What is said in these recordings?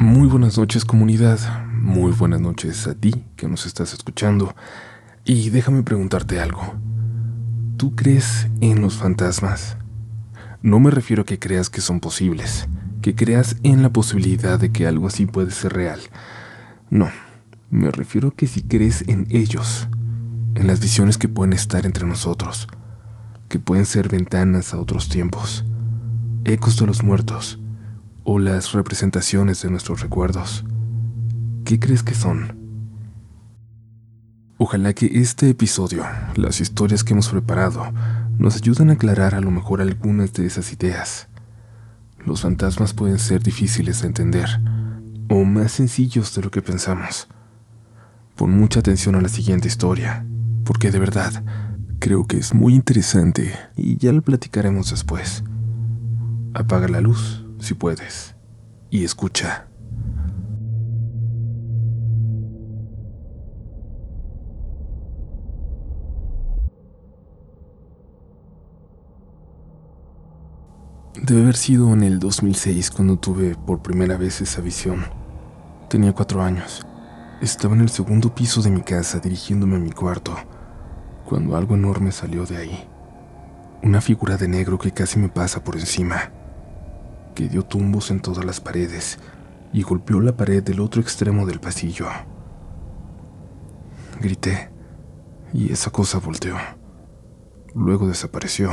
Muy buenas noches comunidad, muy buenas noches a ti que nos estás escuchando y déjame preguntarte algo. ¿Tú crees en los fantasmas? No me refiero a que creas que son posibles, que creas en la posibilidad de que algo así puede ser real. No, me refiero a que si crees en ellos, en las visiones que pueden estar entre nosotros, que pueden ser ventanas a otros tiempos, ecos de los muertos, o las representaciones de nuestros recuerdos. ¿Qué crees que son? Ojalá que este episodio, las historias que hemos preparado, nos ayuden a aclarar a lo mejor algunas de esas ideas. Los fantasmas pueden ser difíciles de entender, o más sencillos de lo que pensamos. Pon mucha atención a la siguiente historia, porque de verdad creo que es muy interesante y ya lo platicaremos después. Apaga la luz si puedes, y escucha. Debe haber sido en el 2006 cuando tuve por primera vez esa visión. Tenía cuatro años. Estaba en el segundo piso de mi casa dirigiéndome a mi cuarto, cuando algo enorme salió de ahí. Una figura de negro que casi me pasa por encima que dio tumbos en todas las paredes y golpeó la pared del otro extremo del pasillo. Grité y esa cosa volteó. Luego desapareció.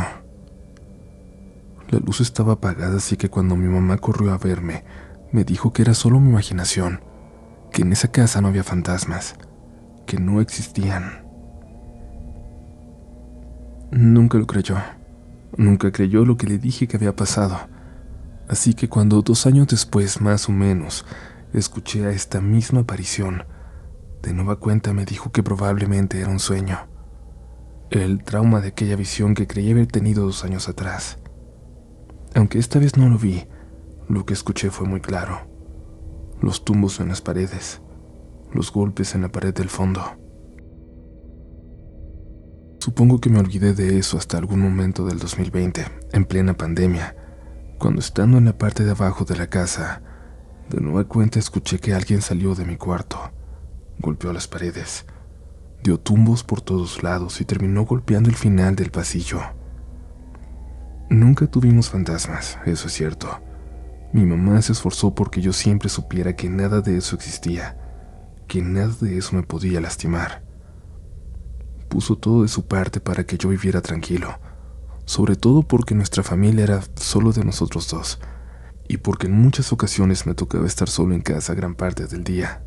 La luz estaba apagada, así que cuando mi mamá corrió a verme, me dijo que era solo mi imaginación, que en esa casa no había fantasmas, que no existían. Nunca lo creyó. Nunca creyó lo que le dije que había pasado. Así que cuando dos años después, más o menos, escuché a esta misma aparición, de nueva cuenta me dijo que probablemente era un sueño. El trauma de aquella visión que creí haber tenido dos años atrás. Aunque esta vez no lo vi, lo que escuché fue muy claro. Los tumbos en las paredes, los golpes en la pared del fondo. Supongo que me olvidé de eso hasta algún momento del 2020, en plena pandemia, cuando estando en la parte de abajo de la casa, de nueva cuenta escuché que alguien salió de mi cuarto, golpeó las paredes, dio tumbos por todos lados y terminó golpeando el final del pasillo. Nunca tuvimos fantasmas, eso es cierto. Mi mamá se esforzó porque yo siempre supiera que nada de eso existía, que nada de eso me podía lastimar. Puso todo de su parte para que yo viviera tranquilo, sobre todo porque nuestra familia era solo de nosotros dos, y porque en muchas ocasiones me tocaba estar solo en casa gran parte del día.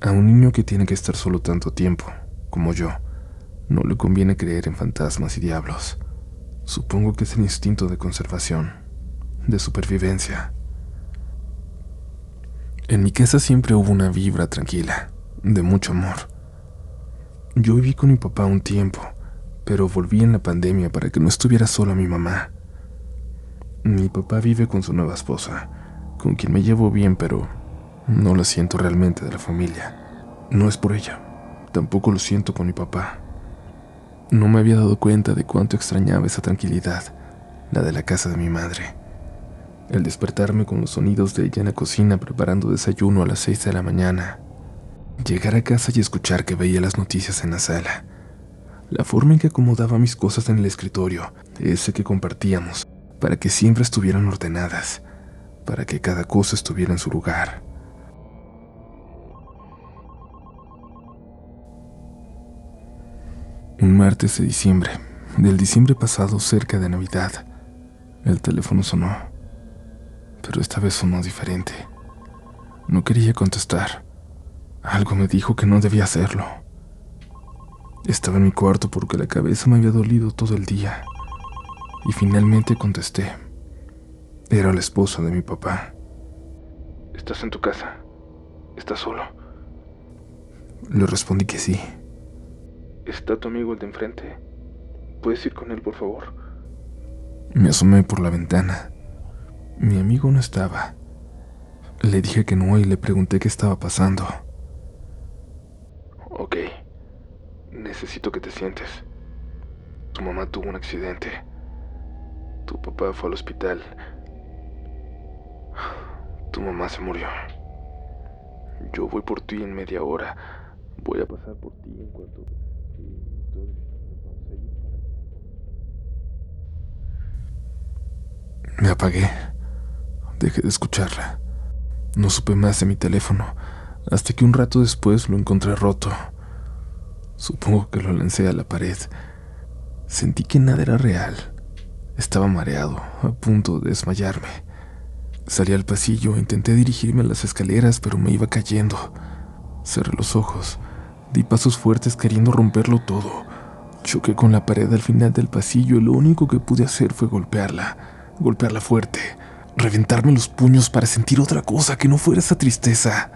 A un niño que tiene que estar solo tanto tiempo, como yo, no le conviene creer en fantasmas y diablos. Supongo que es el instinto de conservación, de supervivencia. En mi casa siempre hubo una vibra tranquila, de mucho amor. Yo viví con mi papá un tiempo, pero volví en la pandemia para que no estuviera sola mi mamá. Mi papá vive con su nueva esposa, con quien me llevo bien, pero no la siento realmente de la familia. No es por ella, tampoco lo siento con mi papá. No me había dado cuenta de cuánto extrañaba esa tranquilidad, la de la casa de mi madre. El despertarme con los sonidos de ella en la cocina preparando desayuno a las seis de la mañana. Llegar a casa y escuchar que veía las noticias en la sala la forma en que acomodaba mis cosas en el escritorio, ese que compartíamos, para que siempre estuvieran ordenadas, para que cada cosa estuviera en su lugar. Un martes de diciembre, del diciembre pasado cerca de Navidad, el teléfono sonó, pero esta vez sonó diferente. No quería contestar. Algo me dijo que no debía hacerlo. Estaba en mi cuarto porque la cabeza me había dolido todo el día. Y finalmente contesté. Era la esposa de mi papá. ¿Estás en tu casa? ¿Estás solo? Le respondí que sí. ¿Está tu amigo el de enfrente? ¿Puedes ir con él, por favor? Me asomé por la ventana. Mi amigo no estaba. Le dije que no y le pregunté qué estaba pasando. Ok. Necesito que te sientes. Tu mamá tuvo un accidente. Tu papá fue al hospital. tu mamá se murió. Yo voy por ti en media hora. Voy a pasar por ti en cuanto... Me apagué. Dejé de escucharla. No supe más de mi teléfono, hasta que un rato después lo encontré roto. Supongo que lo lancé a la pared. Sentí que nada era real. Estaba mareado, a punto de desmayarme. Salí al pasillo, intenté dirigirme a las escaleras, pero me iba cayendo. Cerré los ojos, di pasos fuertes queriendo romperlo todo. Choqué con la pared al final del pasillo y lo único que pude hacer fue golpearla golpearla fuerte, reventarme los puños para sentir otra cosa que no fuera esa tristeza.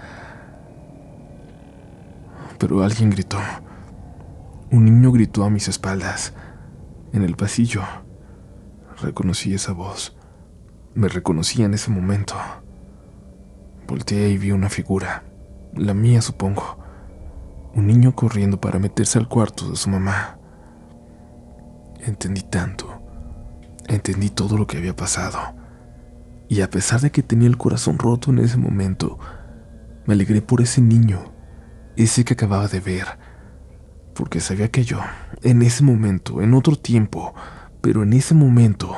Pero alguien gritó. Un niño gritó a mis espaldas, en el pasillo. Reconocí esa voz. Me reconocí en ese momento. Volteé y vi una figura, la mía supongo. Un niño corriendo para meterse al cuarto de su mamá. Entendí tanto entendí todo lo que había pasado. Y a pesar de que tenía el corazón roto en ese momento, me alegré por ese niño, ese que acababa de ver, porque sabía que yo, en ese momento, en otro tiempo, pero en ese momento,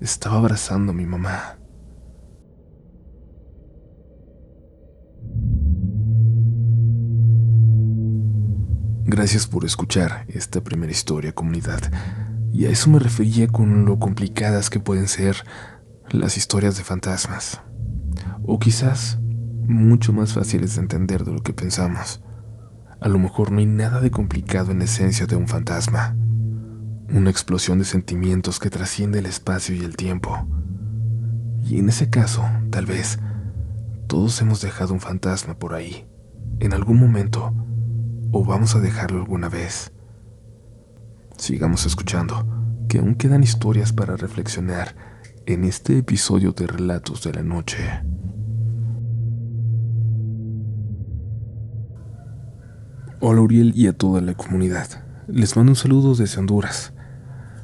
estaba abrazando a mi mamá. Gracias por escuchar esta primera historia, comunidad. Y a eso me refería con lo complicadas que pueden ser las historias de fantasmas. O quizás mucho más fáciles de entender de lo que pensamos. A lo mejor no hay nada de complicado en esencia de un fantasma. Una explosión de sentimientos que trasciende el espacio y el tiempo. Y en ese caso, tal vez, todos hemos dejado un fantasma por ahí, en algún momento, o vamos a dejarlo alguna vez. Sigamos escuchando, que aún quedan historias para reflexionar en este episodio de Relatos de la Noche. Hola Uriel y a toda la comunidad. Les mando un saludo desde Honduras.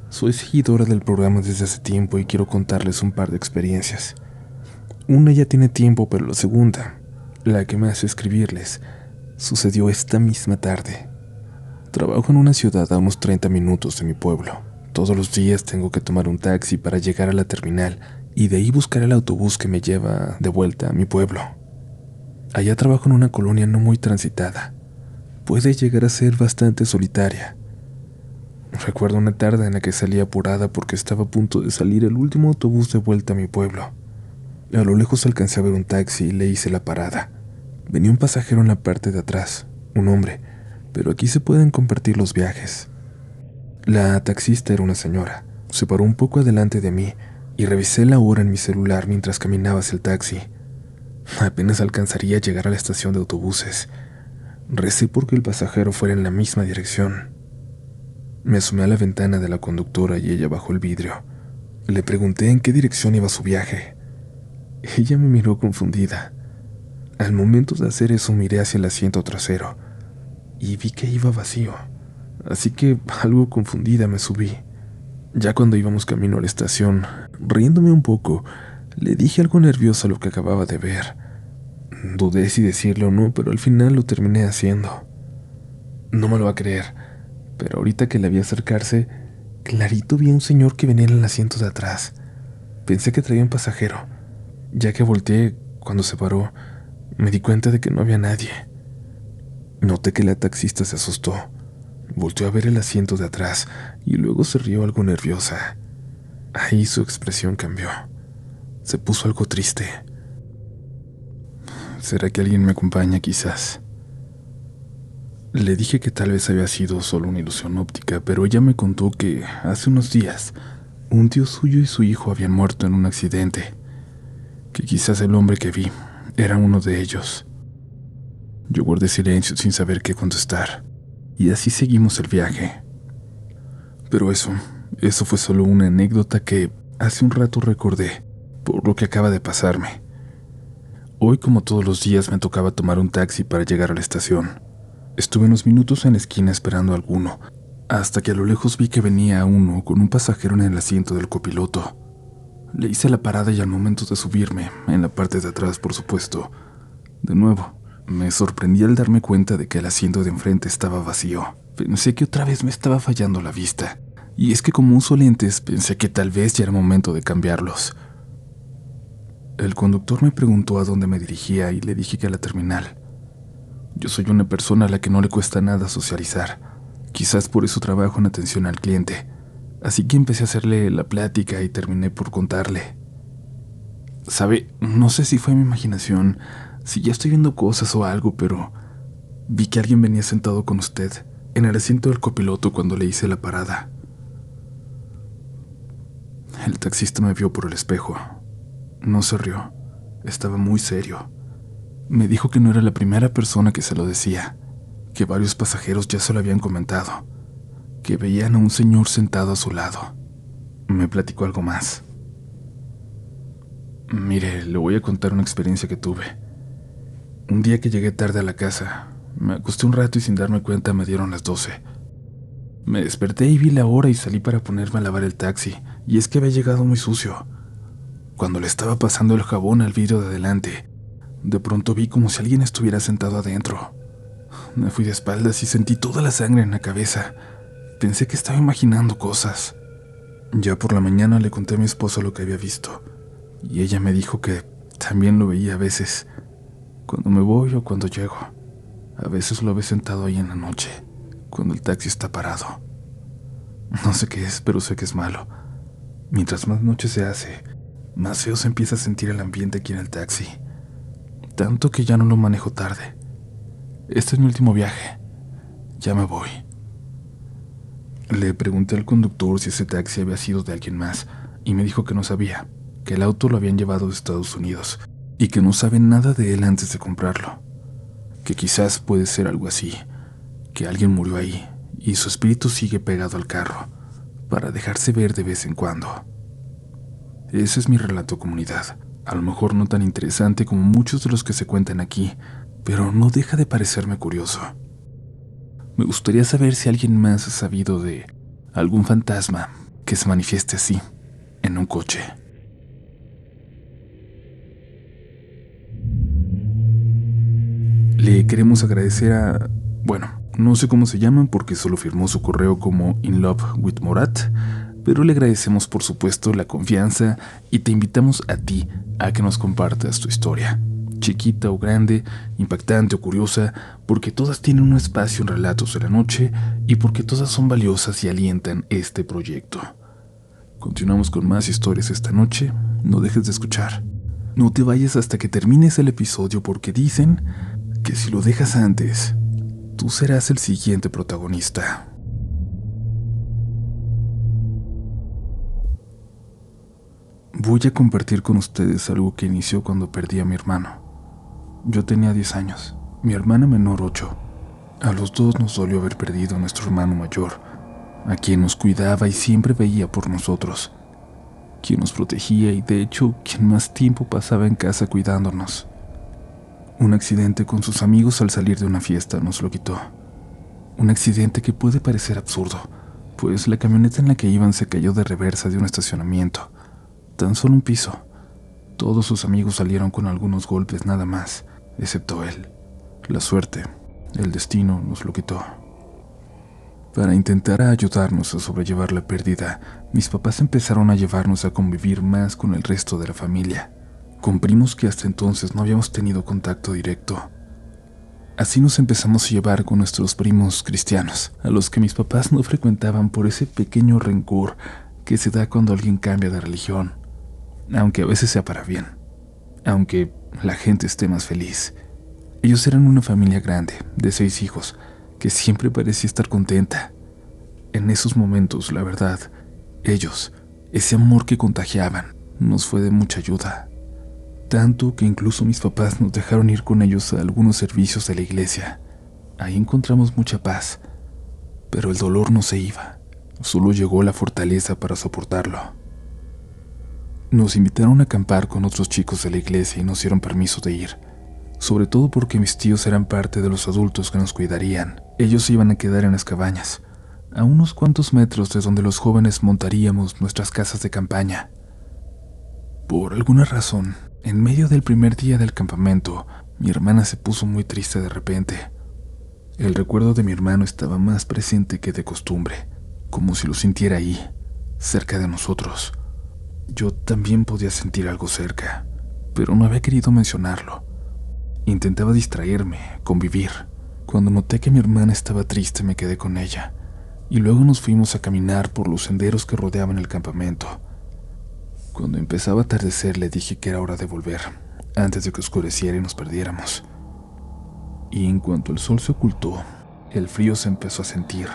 Soy seguidora del programa desde hace tiempo y quiero contarles un par de experiencias. Una ya tiene tiempo, pero la segunda, la que me hace escribirles, sucedió esta misma tarde. Trabajo en una ciudad a unos 30 minutos de mi pueblo. Todos los días tengo que tomar un taxi para llegar a la terminal y de ahí buscar el autobús que me lleva de vuelta a mi pueblo. Allá trabajo en una colonia no muy transitada. Puede llegar a ser bastante solitaria. Recuerdo una tarde en la que salí apurada porque estaba a punto de salir el último autobús de vuelta a mi pueblo. A lo lejos alcancé a ver un taxi y le hice la parada. Venía un pasajero en la parte de atrás, un hombre, pero aquí se pueden compartir los viajes. La taxista era una señora. Se paró un poco adelante de mí y revisé la hora en mi celular mientras caminaba hacia el taxi. Apenas alcanzaría a llegar a la estación de autobuses. Recé porque el pasajero fuera en la misma dirección. Me asomé a la ventana de la conductora y ella bajó el vidrio. Le pregunté en qué dirección iba su viaje. Ella me miró confundida. Al momento de hacer eso miré hacia el asiento trasero y vi que iba vacío, así que algo confundida me subí. Ya cuando íbamos camino a la estación, riéndome un poco, le dije algo nervioso a lo que acababa de ver. Dudé si decirlo o no, pero al final lo terminé haciendo. No me lo va a creer, pero ahorita que le vi acercarse, clarito vi a un señor que venía en el asiento de atrás. Pensé que traía un pasajero. Ya que volteé, cuando se paró, me di cuenta de que no había nadie. Noté que la taxista se asustó. Volteó a ver el asiento de atrás y luego se rió algo nerviosa. Ahí su expresión cambió. Se puso algo triste. ¿Será que alguien me acompaña quizás? Le dije que tal vez había sido solo una ilusión óptica, pero ella me contó que hace unos días un tío suyo y su hijo habían muerto en un accidente, que quizás el hombre que vi era uno de ellos. Yo guardé silencio sin saber qué contestar, y así seguimos el viaje. Pero eso, eso fue solo una anécdota que hace un rato recordé por lo que acaba de pasarme. Hoy, como todos los días, me tocaba tomar un taxi para llegar a la estación. Estuve unos minutos en la esquina esperando a alguno, hasta que a lo lejos vi que venía uno con un pasajero en el asiento del copiloto. Le hice la parada y al momento de subirme, en la parte de atrás por supuesto, de nuevo, me sorprendí al darme cuenta de que el asiento de enfrente estaba vacío. Pensé que otra vez me estaba fallando la vista. Y es que como uso lentes, pensé que tal vez ya era momento de cambiarlos. El conductor me preguntó a dónde me dirigía y le dije que a la terminal. Yo soy una persona a la que no le cuesta nada socializar. Quizás por eso trabajo en atención al cliente. Así que empecé a hacerle la plática y terminé por contarle. Sabe, no sé si fue mi imaginación, si ya estoy viendo cosas o algo, pero vi que alguien venía sentado con usted en el asiento del copiloto cuando le hice la parada. El taxista me vio por el espejo. No se rió. Estaba muy serio. Me dijo que no era la primera persona que se lo decía, que varios pasajeros ya se lo habían comentado, que veían a un señor sentado a su lado. Me platicó algo más. Mire, le voy a contar una experiencia que tuve. Un día que llegué tarde a la casa, me acosté un rato y sin darme cuenta me dieron las doce. Me desperté y vi la hora y salí para ponerme a lavar el taxi, y es que había llegado muy sucio. Cuando le estaba pasando el jabón al vidrio de adelante, de pronto vi como si alguien estuviera sentado adentro. Me fui de espaldas y sentí toda la sangre en la cabeza. Pensé que estaba imaginando cosas. Ya por la mañana le conté a mi esposa lo que había visto, y ella me dijo que también lo veía a veces, cuando me voy o cuando llego. A veces lo ve sentado ahí en la noche, cuando el taxi está parado. No sé qué es, pero sé que es malo. Mientras más noche se hace, más se empieza a sentir el ambiente aquí en el taxi. Tanto que ya no lo manejo tarde. Este es mi último viaje. Ya me voy. Le pregunté al conductor si ese taxi había sido de alguien más y me dijo que no sabía, que el auto lo habían llevado de Estados Unidos y que no saben nada de él antes de comprarlo que quizás puede ser algo así, que alguien murió ahí y su espíritu sigue pegado al carro para dejarse ver de vez en cuando. Ese es mi relato comunidad, a lo mejor no tan interesante como muchos de los que se cuentan aquí, pero no deja de parecerme curioso. Me gustaría saber si alguien más ha sabido de algún fantasma que se manifieste así, en un coche. Le queremos agradecer a... Bueno, no sé cómo se llaman porque solo firmó su correo como In Love with Morat, pero le agradecemos por supuesto la confianza y te invitamos a ti a que nos compartas tu historia, chiquita o grande, impactante o curiosa, porque todas tienen un espacio en Relatos de la Noche y porque todas son valiosas y alientan este proyecto. Continuamos con más historias esta noche, no dejes de escuchar. No te vayas hasta que termines el episodio porque dicen que si lo dejas antes, tú serás el siguiente protagonista. Voy a compartir con ustedes algo que inició cuando perdí a mi hermano. Yo tenía 10 años, mi hermana menor 8. A los dos nos dolió haber perdido a nuestro hermano mayor, a quien nos cuidaba y siempre veía por nosotros, quien nos protegía y de hecho quien más tiempo pasaba en casa cuidándonos. Un accidente con sus amigos al salir de una fiesta nos lo quitó. Un accidente que puede parecer absurdo, pues la camioneta en la que iban se cayó de reversa de un estacionamiento. Tan solo un piso. Todos sus amigos salieron con algunos golpes nada más, excepto él. La suerte, el destino nos lo quitó. Para intentar ayudarnos a sobrellevar la pérdida, mis papás empezaron a llevarnos a convivir más con el resto de la familia con primos que hasta entonces no habíamos tenido contacto directo. Así nos empezamos a llevar con nuestros primos cristianos, a los que mis papás no frecuentaban por ese pequeño rencor que se da cuando alguien cambia de religión, aunque a veces sea para bien, aunque la gente esté más feliz. Ellos eran una familia grande, de seis hijos, que siempre parecía estar contenta. En esos momentos, la verdad, ellos, ese amor que contagiaban, nos fue de mucha ayuda tanto que incluso mis papás nos dejaron ir con ellos a algunos servicios de la iglesia. Ahí encontramos mucha paz, pero el dolor no se iba, solo llegó la fortaleza para soportarlo. Nos invitaron a acampar con otros chicos de la iglesia y nos dieron permiso de ir, sobre todo porque mis tíos eran parte de los adultos que nos cuidarían. Ellos iban a quedar en las cabañas, a unos cuantos metros de donde los jóvenes montaríamos nuestras casas de campaña. Por alguna razón, en medio del primer día del campamento, mi hermana se puso muy triste de repente. El recuerdo de mi hermano estaba más presente que de costumbre, como si lo sintiera ahí, cerca de nosotros. Yo también podía sentir algo cerca, pero no había querido mencionarlo. Intentaba distraerme, convivir. Cuando noté que mi hermana estaba triste me quedé con ella, y luego nos fuimos a caminar por los senderos que rodeaban el campamento. Cuando empezaba a atardecer le dije que era hora de volver, antes de que oscureciera y nos perdiéramos. Y en cuanto el sol se ocultó, el frío se empezó a sentir.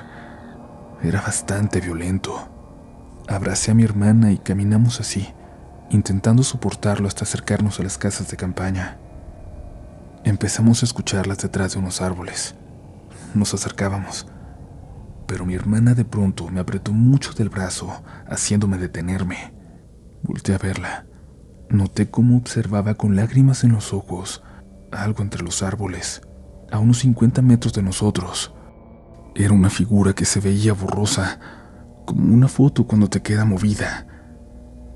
Era bastante violento. Abracé a mi hermana y caminamos así, intentando soportarlo hasta acercarnos a las casas de campaña. Empezamos a escucharlas detrás de unos árboles. Nos acercábamos, pero mi hermana de pronto me apretó mucho del brazo, haciéndome detenerme. Volté a verla. Noté cómo observaba con lágrimas en los ojos algo entre los árboles, a unos 50 metros de nosotros. Era una figura que se veía borrosa, como una foto cuando te queda movida.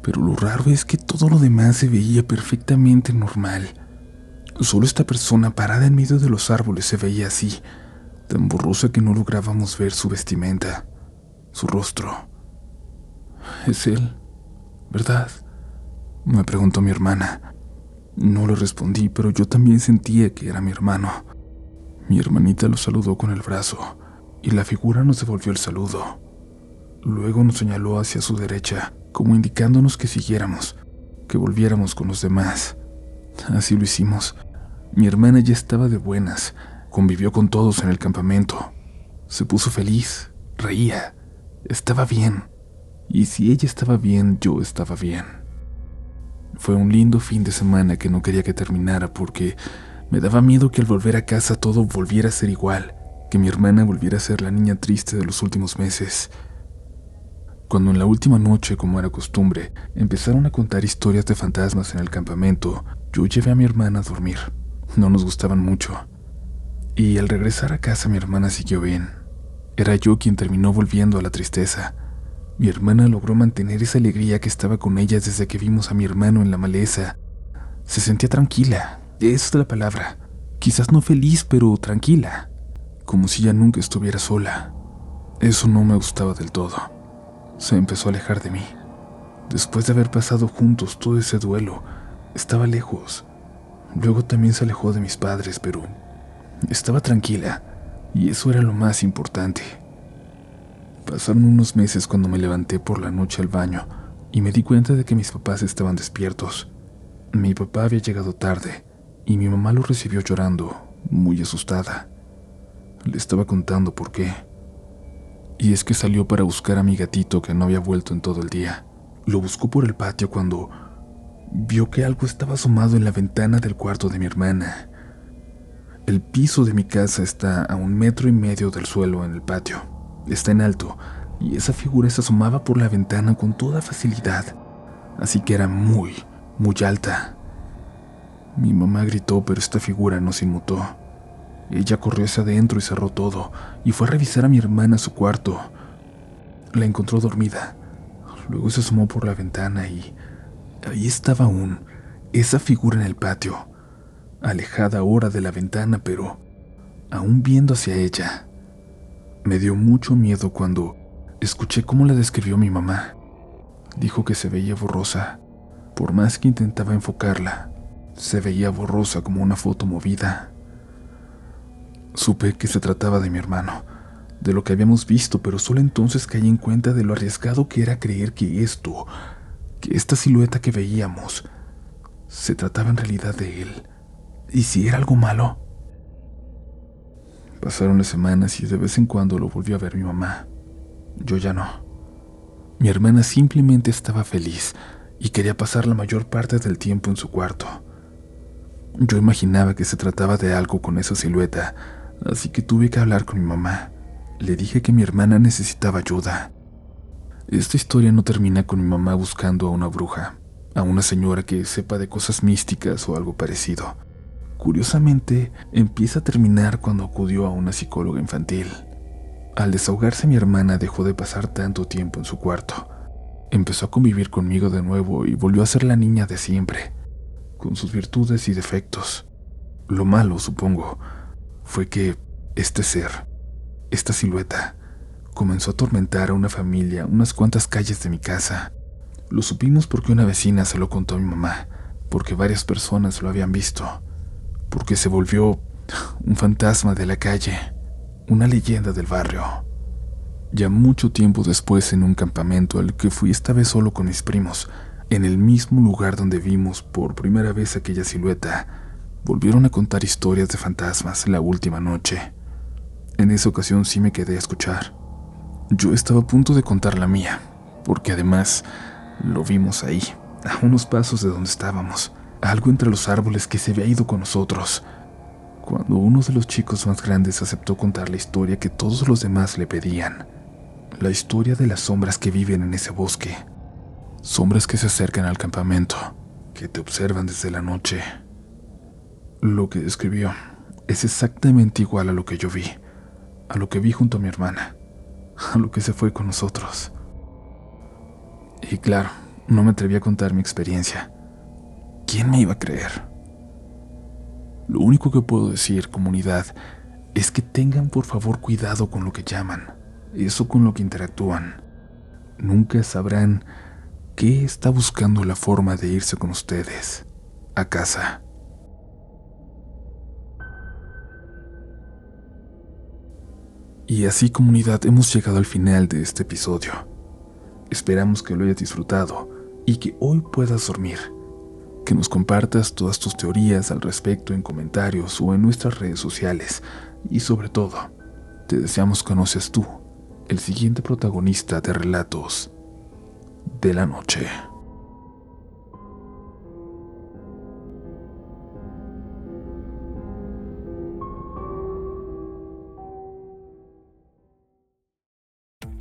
Pero lo raro es que todo lo demás se veía perfectamente normal. Solo esta persona parada en medio de los árboles se veía así, tan borrosa que no lográbamos ver su vestimenta, su rostro. Es él, ¿verdad? Me preguntó mi hermana. No le respondí, pero yo también sentía que era mi hermano. Mi hermanita lo saludó con el brazo y la figura nos devolvió el saludo. Luego nos señaló hacia su derecha, como indicándonos que siguiéramos, que volviéramos con los demás. Así lo hicimos. Mi hermana ya estaba de buenas, convivió con todos en el campamento. Se puso feliz, reía, estaba bien. Y si ella estaba bien, yo estaba bien. Fue un lindo fin de semana que no quería que terminara porque me daba miedo que al volver a casa todo volviera a ser igual, que mi hermana volviera a ser la niña triste de los últimos meses. Cuando en la última noche, como era costumbre, empezaron a contar historias de fantasmas en el campamento, yo llevé a mi hermana a dormir. No nos gustaban mucho. Y al regresar a casa mi hermana siguió bien. Era yo quien terminó volviendo a la tristeza. Mi hermana logró mantener esa alegría que estaba con ella desde que vimos a mi hermano en la maleza. Se sentía tranquila, esa es la palabra. Quizás no feliz, pero tranquila. Como si ya nunca estuviera sola. Eso no me gustaba del todo. Se empezó a alejar de mí. Después de haber pasado juntos todo ese duelo, estaba lejos. Luego también se alejó de mis padres, pero estaba tranquila, y eso era lo más importante. Pasaron unos meses cuando me levanté por la noche al baño y me di cuenta de que mis papás estaban despiertos. Mi papá había llegado tarde y mi mamá lo recibió llorando, muy asustada. Le estaba contando por qué. Y es que salió para buscar a mi gatito que no había vuelto en todo el día. Lo buscó por el patio cuando vio que algo estaba asomado en la ventana del cuarto de mi hermana. El piso de mi casa está a un metro y medio del suelo en el patio. Está en alto y esa figura se asomaba por la ventana con toda facilidad. Así que era muy, muy alta. Mi mamá gritó, pero esta figura no se inmutó. Ella corrió hacia adentro y cerró todo, y fue a revisar a mi hermana a su cuarto. La encontró dormida. Luego se asomó por la ventana y ahí estaba aún, esa figura en el patio, alejada ahora de la ventana, pero aún viendo hacia ella. Me dio mucho miedo cuando escuché cómo la describió mi mamá. Dijo que se veía borrosa, por más que intentaba enfocarla. Se veía borrosa como una foto movida. Supe que se trataba de mi hermano, de lo que habíamos visto, pero solo entonces caí en cuenta de lo arriesgado que era creer que esto, que esta silueta que veíamos, se trataba en realidad de él. ¿Y si era algo malo? Pasaron las semanas y de vez en cuando lo volvió a ver mi mamá. Yo ya no. Mi hermana simplemente estaba feliz y quería pasar la mayor parte del tiempo en su cuarto. Yo imaginaba que se trataba de algo con esa silueta, así que tuve que hablar con mi mamá. Le dije que mi hermana necesitaba ayuda. Esta historia no termina con mi mamá buscando a una bruja, a una señora que sepa de cosas místicas o algo parecido. Curiosamente, empieza a terminar cuando acudió a una psicóloga infantil. Al desahogarse mi hermana dejó de pasar tanto tiempo en su cuarto. Empezó a convivir conmigo de nuevo y volvió a ser la niña de siempre, con sus virtudes y defectos. Lo malo, supongo, fue que este ser, esta silueta, comenzó a atormentar a una familia unas cuantas calles de mi casa. Lo supimos porque una vecina se lo contó a mi mamá, porque varias personas lo habían visto, porque se volvió un fantasma de la calle, una leyenda del barrio. Ya mucho tiempo después en un campamento al que fui esta vez solo con mis primos, en el mismo lugar donde vimos por primera vez aquella silueta, volvieron a contar historias de fantasmas la última noche. En esa ocasión sí me quedé a escuchar. Yo estaba a punto de contar la mía, porque además lo vimos ahí, a unos pasos de donde estábamos, algo entre los árboles que se había ido con nosotros. Cuando uno de los chicos más grandes aceptó contar la historia que todos los demás le pedían, la historia de las sombras que viven en ese bosque, sombras que se acercan al campamento, que te observan desde la noche. Lo que describió es exactamente igual a lo que yo vi, a lo que vi junto a mi hermana a lo que se fue con nosotros. Y claro, no me atreví a contar mi experiencia. ¿Quién me iba a creer? Lo único que puedo decir, comunidad, es que tengan por favor cuidado con lo que llaman, eso con lo que interactúan. Nunca sabrán qué está buscando la forma de irse con ustedes a casa. Y así comunidad hemos llegado al final de este episodio. Esperamos que lo hayas disfrutado y que hoy puedas dormir. Que nos compartas todas tus teorías al respecto en comentarios o en nuestras redes sociales. Y sobre todo, te deseamos que no seas tú el siguiente protagonista de relatos de la noche.